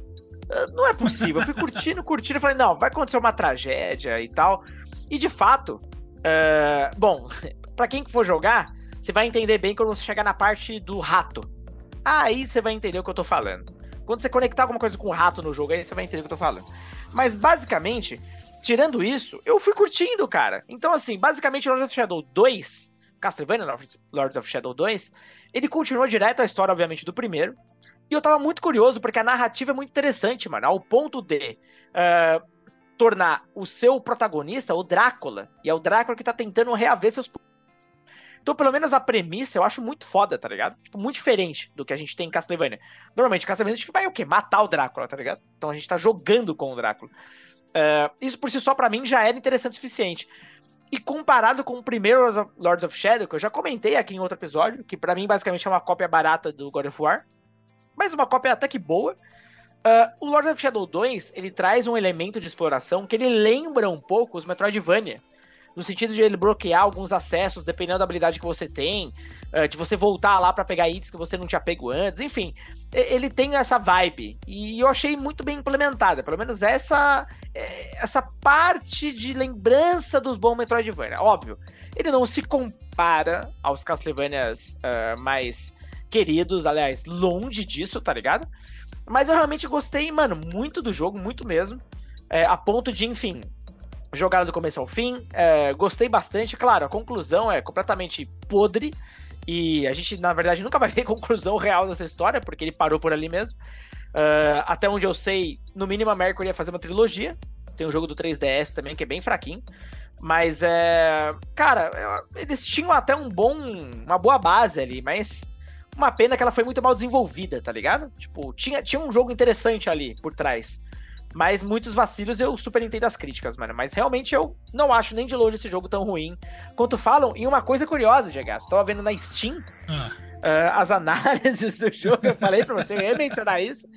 Ah, Não é possível. Eu fui curtindo, curtindo, eu falei, não, vai acontecer uma tragédia e tal. E de fato, é, bom, pra quem for jogar, você vai entender bem quando você chegar na parte do rato. Aí você vai entender o que eu tô falando. Quando você conectar alguma coisa com o rato no jogo, aí você vai entender o que eu tô falando. Mas basicamente, tirando isso, eu fui curtindo, cara. Então, assim, basicamente, Lords of Shadow 2, Castlevania Lords of Shadow 2, ele continuou direto a história, obviamente, do primeiro. E eu tava muito curioso, porque a narrativa é muito interessante, mano, ao ponto de eh, tornar o seu protagonista o Drácula. E é o Drácula que tá tentando reaver seus então, pelo menos a premissa eu acho muito foda, tá ligado? Tipo, muito diferente do que a gente tem em Castlevania. Normalmente, Castlevania a gente vai o quê? Matar o Drácula, tá ligado? Então a gente tá jogando com o Drácula. É, isso por si só, pra mim, já era interessante o suficiente. E comparado com o primeiro Lords of, Lords of Shadow, que eu já comentei aqui em outro episódio, que pra mim basicamente é uma cópia barata do God of War, mas uma cópia até que boa. Uh, o Lords of Shadow 2, ele traz um elemento de exploração que ele lembra um pouco os Metroidvania no sentido de ele bloquear alguns acessos, dependendo da habilidade que você tem, uh, de você voltar lá para pegar itens que você não tinha pego antes, enfim, ele tem essa vibe e eu achei muito bem implementada, pelo menos essa essa parte de lembrança dos bons Metroidvania. Óbvio, ele não se compara aos Castlevanias uh, mais queridos, aliás, longe disso, tá ligado? Mas eu realmente gostei, mano, muito do jogo, muito mesmo, é, a ponto de, enfim, jogar do começo ao fim. É, gostei bastante. Claro, a conclusão é completamente podre. E a gente, na verdade, nunca vai ver conclusão real dessa história, porque ele parou por ali mesmo. Uh, até onde eu sei, no mínimo a Mercury ia fazer uma trilogia. Tem um jogo do 3DS também, que é bem fraquinho. Mas é. Cara, eles tinham até um bom. uma boa base ali, mas. Uma pena que ela foi muito mal desenvolvida, tá ligado? Tipo, tinha, tinha um jogo interessante ali por trás. Mas muitos vacilos eu super entendo as críticas, mano. Mas realmente eu não acho nem de longe esse jogo tão ruim quanto falam. E uma coisa curiosa, Gegato, tava vendo na Steam Ah, uh, as análises do jogo. Eu falei pra você, eu ia mencionar isso.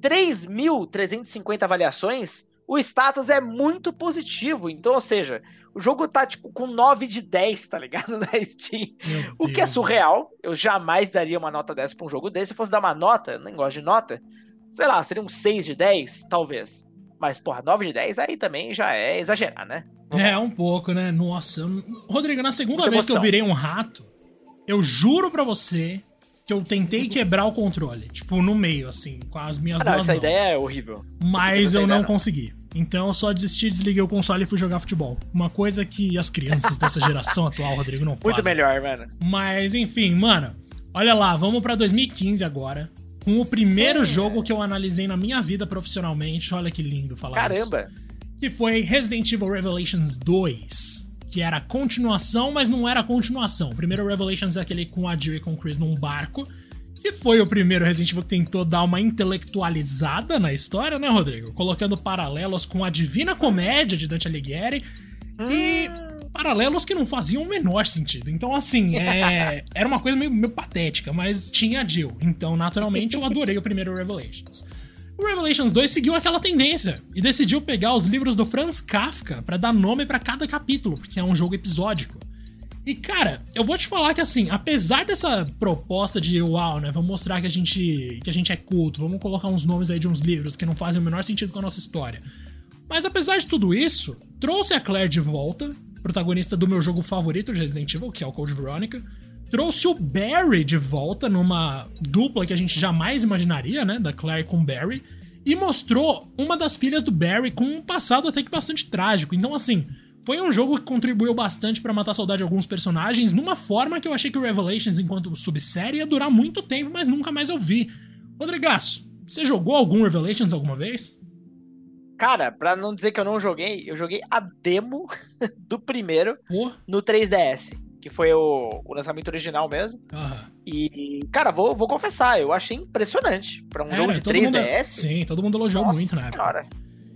3.350 avaliações, o status é muito positivo. Então, ou seja, o jogo tá tipo com 9 de 10, tá ligado? Na Steam. O que é surreal. Eu jamais daria uma nota dessa pra um jogo desse. Se fosse dar uma nota, nem gosto de nota sei lá, seria um 6 de 10, talvez. Mas, porra, 9 de 10 aí também já é exagerar, né? É, um pouco, né? Nossa. Rodrigo, na segunda Muita vez que eu emoção. virei um rato, eu juro pra você que eu tentei quebrar o controle. Tipo, no meio, assim, com as minhas Ah, não, duas essa mãos. ideia é horrível. Mas eu ideia não não. consegui. Então eu só desisti, desliguei o console e fui jogar futebol. Uma coisa que as crianças dessa geração atual, Rodrigo, não Muito fazem. melhor, mano. Mas enfim, mano, olha lá, vamos pra 2015 agora. Com o primeiro Hum. jogo que eu analisei na minha vida profissionalmente. Olha que lindo falar isso Caramba. que foi Resident Evil Revelations 2, que era a continuação, mas não era a continuação. O primeiro Revelations é aquele com a Jill e com o Chris num barco, que foi o primeiro Resident Evil que tentou dar uma intelectualizada na história, né, Rodrigo? Colocando paralelos com a Divina Comédia de Dante Alighieri e paralelos que não faziam o menor sentido. Então, assim, é, era uma coisa meio, meio patética, mas tinha a Jill. Então, naturalmente, eu adorei o primeiro Revelations. O Revelations 2 seguiu aquela tendência e decidiu pegar os livros do Franz Kafka para dar nome para cada capítulo, porque é um jogo episódico. E cara, eu vou te falar que assim, apesar dessa proposta de uau, né, vamos mostrar que a gente que a gente é culto, vamos colocar uns nomes aí de uns livros que não fazem o menor sentido com a nossa história. Mas apesar de tudo isso, trouxe a Claire de volta, protagonista do meu jogo favorito de Resident Evil, que é o Code Veronica. Trouxe o Barry de volta numa dupla que a gente jamais imaginaria, né, da Claire com Barry, e mostrou uma das filhas do Barry com um passado até que bastante trágico. Então assim, foi um jogo que contribuiu bastante para matar a saudade de alguns personagens, numa forma que eu achei que o Revelations, enquanto subsérie, ia durar muito tempo, mas nunca mais eu vi. Rodrigaço, você jogou algum Revelations alguma vez? Cara, pra não dizer que eu não joguei, eu joguei a demo do primeiro Pô. no 3DS, que foi o, o lançamento original mesmo. Uhum. E, cara, vou, vou confessar, eu achei impressionante. Pra um Era, jogo de 3DS. Mundo, sim, todo mundo elogiou Nossa muito na época.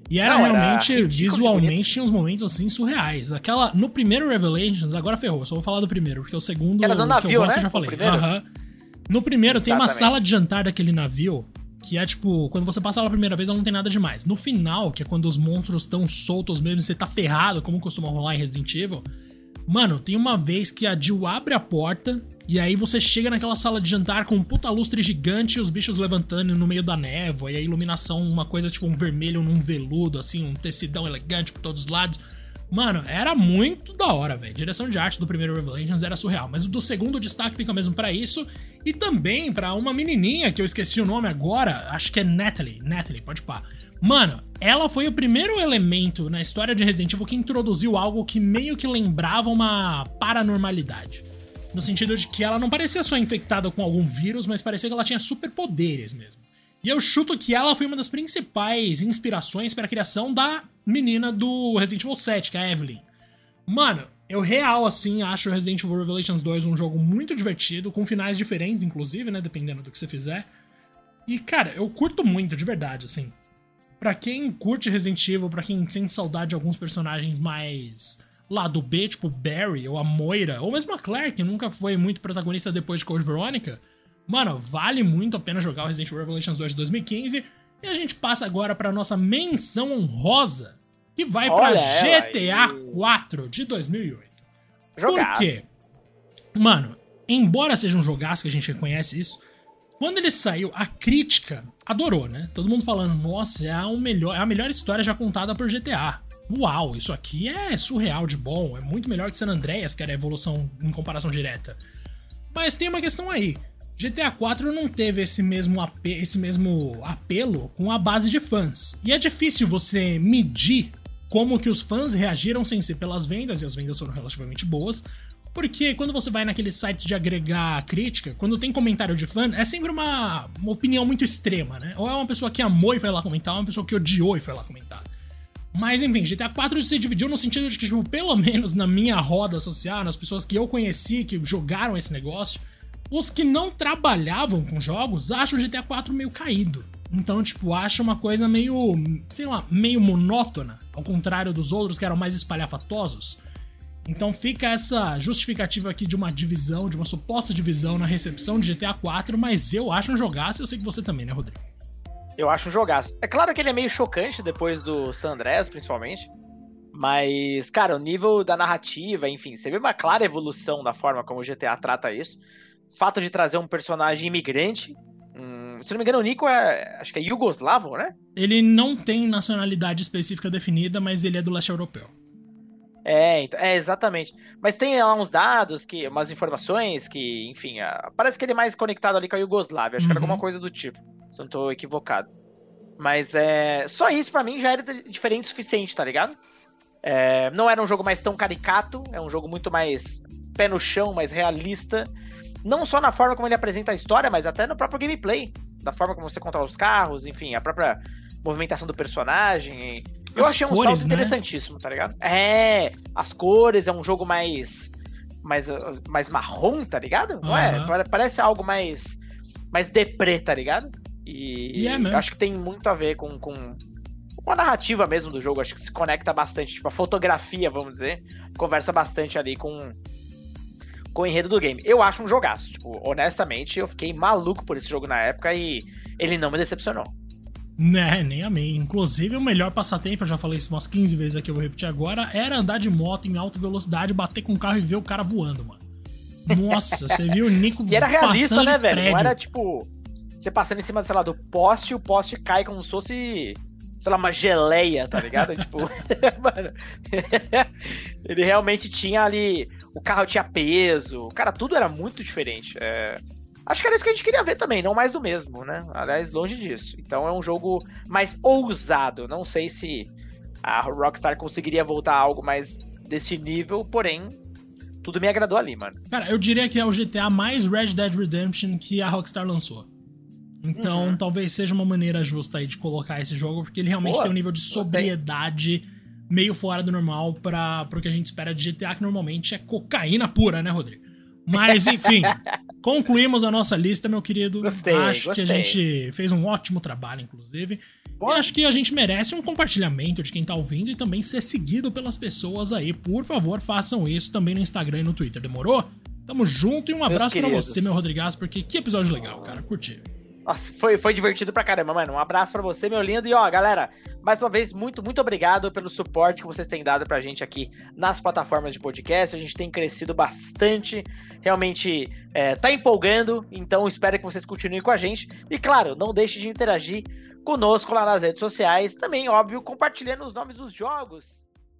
E era não, realmente, era visualmente, tinha uns momentos assim surreais. Aquela. No primeiro Revelations, agora ferrou, eu só vou falar do primeiro, porque o segundo. Era do navio, que eu gosto, né? eu já falei. Aham. Uhum. No primeiro Exatamente. tem uma sala de jantar daquele navio. Que é tipo, quando você passa lá a primeira vez, ela não tem nada demais. No final, que é quando os monstros estão soltos mesmo, você tá ferrado, como costuma rolar em Resident Evil, Mano, tem uma vez que a Jill abre a porta e aí você chega naquela sala de jantar com um puta lustre gigante e os bichos levantando no meio da névoa e a iluminação, uma coisa tipo um vermelho num veludo, assim, um tecidão elegante por todos os lados. Mano, era muito da hora, velho. Direção de arte do primeiro Revelations era surreal, mas o do segundo destaque fica mesmo para isso e também para uma menininha que eu esqueci o nome agora, acho que é Natalie, Natalie, pode pá. Mano, ela foi o primeiro elemento na história de Resident Evil que introduziu algo que meio que lembrava uma paranormalidade. No sentido de que ela não parecia só infectada com algum vírus, mas parecia que ela tinha superpoderes mesmo. E eu chuto que ela foi uma das principais inspirações para a criação da menina do Resident Evil 7, que é a Evelyn. Mano, eu real assim acho Resident Evil Revelations 2 um jogo muito divertido, com finais diferentes, inclusive, né? Dependendo do que você fizer. E, cara, eu curto muito, de verdade, assim para quem curte Resident Evil, para quem sente saudade de alguns personagens mais lá do B, tipo Barry ou a Moira, ou mesmo a Claire, que nunca foi muito protagonista depois de Code Veronica, mano, vale muito a pena jogar o Resident Evil Revelations 2 de 2015. E a gente passa agora para nossa menção honrosa, que vai para GTA 4 de 2008. Jogaço. Por quê? Mano, embora seja um jogaço que a gente reconhece isso, quando ele saiu, a crítica adorou, né? Todo mundo falando, nossa, é a, melhor, é a melhor história já contada por GTA. Uau, isso aqui é surreal de bom, é muito melhor que San Andreas, que era a evolução em comparação direta. Mas tem uma questão aí. GTA 4 não teve esse mesmo, esse mesmo apelo com a base de fãs. E é difícil você medir como que os fãs reagiram sem ser pelas vendas, e as vendas foram relativamente boas, porque quando você vai naqueles sites de agregar crítica, quando tem comentário de fã, é sempre uma, uma opinião muito extrema, né? Ou é uma pessoa que amou e foi lá comentar, ou é uma pessoa que odiou e foi lá comentar. Mas enfim, GTA 4 se dividiu no sentido de que, tipo, pelo menos na minha roda social, nas pessoas que eu conheci que jogaram esse negócio, os que não trabalhavam com jogos acham o GTA 4 meio caído. Então, tipo, acham uma coisa meio, sei lá, meio monótona, ao contrário dos outros que eram mais espalhafatosos. Então fica essa justificativa aqui de uma divisão, de uma suposta divisão na recepção de GTA 4, mas eu acho um jogaço e eu sei que você também, né, Rodrigo? Eu acho um jogaço. É claro que ele é meio chocante depois do San Andreas, principalmente. Mas, cara, o nível da narrativa, enfim, você vê uma clara evolução da forma como o GTA trata isso. Fato de trazer um personagem imigrante. Hum, se não me engano, o Nico é. Acho que é Yugoslavo, né? Ele não tem nacionalidade específica definida, mas ele é do leste europeu. É, então, é, exatamente. Mas tem lá uns dados, que, umas informações que, enfim, a, parece que ele é mais conectado ali com a Yugoslávia. Acho uhum. que era alguma uhum. coisa do tipo, se não tô equivocado. Mas é. Só isso para mim já era diferente o suficiente, tá ligado? É, não era um jogo mais tão caricato, é um jogo muito mais pé no chão, mais realista. Não só na forma como ele apresenta a história, mas até no próprio gameplay. Da forma como você controla os carros, enfim, a própria movimentação do personagem. Eu as achei um cores, salto né? interessantíssimo, tá ligado? É, as cores, é um jogo mais. mais, mais marrom, tá ligado? Não uhum. é? Parece algo mais. mais deprê, tá ligado? E yeah, é acho que tem muito a ver com, com, com a narrativa mesmo do jogo. Acho que se conecta bastante. Tipo, a fotografia, vamos dizer, conversa bastante ali com, com o enredo do game. Eu acho um jogaço. Tipo, honestamente, eu fiquei maluco por esse jogo na época e ele não me decepcionou. Né, nem amei. Inclusive, o melhor passatempo, eu já falei isso umas 15 vezes aqui, eu vou repetir agora, era andar de moto em alta velocidade, bater com o carro e ver o cara voando, mano. Nossa, você viu o Nico E era realista, né, velho? Prédio. Não era tipo, você passando em cima, sei lá, do poste e o poste cai como se fosse, sei lá, uma geleia, tá ligado? tipo, mano, ele realmente tinha ali, o carro tinha peso, cara, tudo era muito diferente. É, Acho que era isso que a gente queria ver também, não mais do mesmo, né? Aliás, longe disso. Então é um jogo mais ousado. Não sei se a Rockstar conseguiria voltar a algo mais desse nível, porém, tudo me agradou ali, mano. Cara, eu diria que é o GTA mais Red Dead Redemption que a Rockstar lançou. Então, uhum. talvez seja uma maneira justa aí de colocar esse jogo, porque ele realmente Boa, tem um nível de sobriedade. Meio fora do normal para o que a gente espera de GTA, que normalmente é cocaína pura, né, Rodrigo? Mas, enfim, concluímos a nossa lista, meu querido. Gostei, acho gostei. que a gente fez um ótimo trabalho, inclusive. E acho que a gente merece um compartilhamento de quem tá ouvindo e também ser seguido pelas pessoas aí. Por favor, façam isso também no Instagram e no Twitter. Demorou? Tamo junto e um abraço para você, meu Rodrigues, porque que episódio legal, cara. Curti. Nossa, foi, foi divertido pra caramba, mano. Um abraço para você, meu lindo. E ó, galera, mais uma vez, muito, muito obrigado pelo suporte que vocês têm dado pra gente aqui nas plataformas de podcast. A gente tem crescido bastante. Realmente é, tá empolgando. Então, espero que vocês continuem com a gente. E claro, não deixe de interagir conosco lá nas redes sociais. Também, óbvio, compartilhando os nomes dos jogos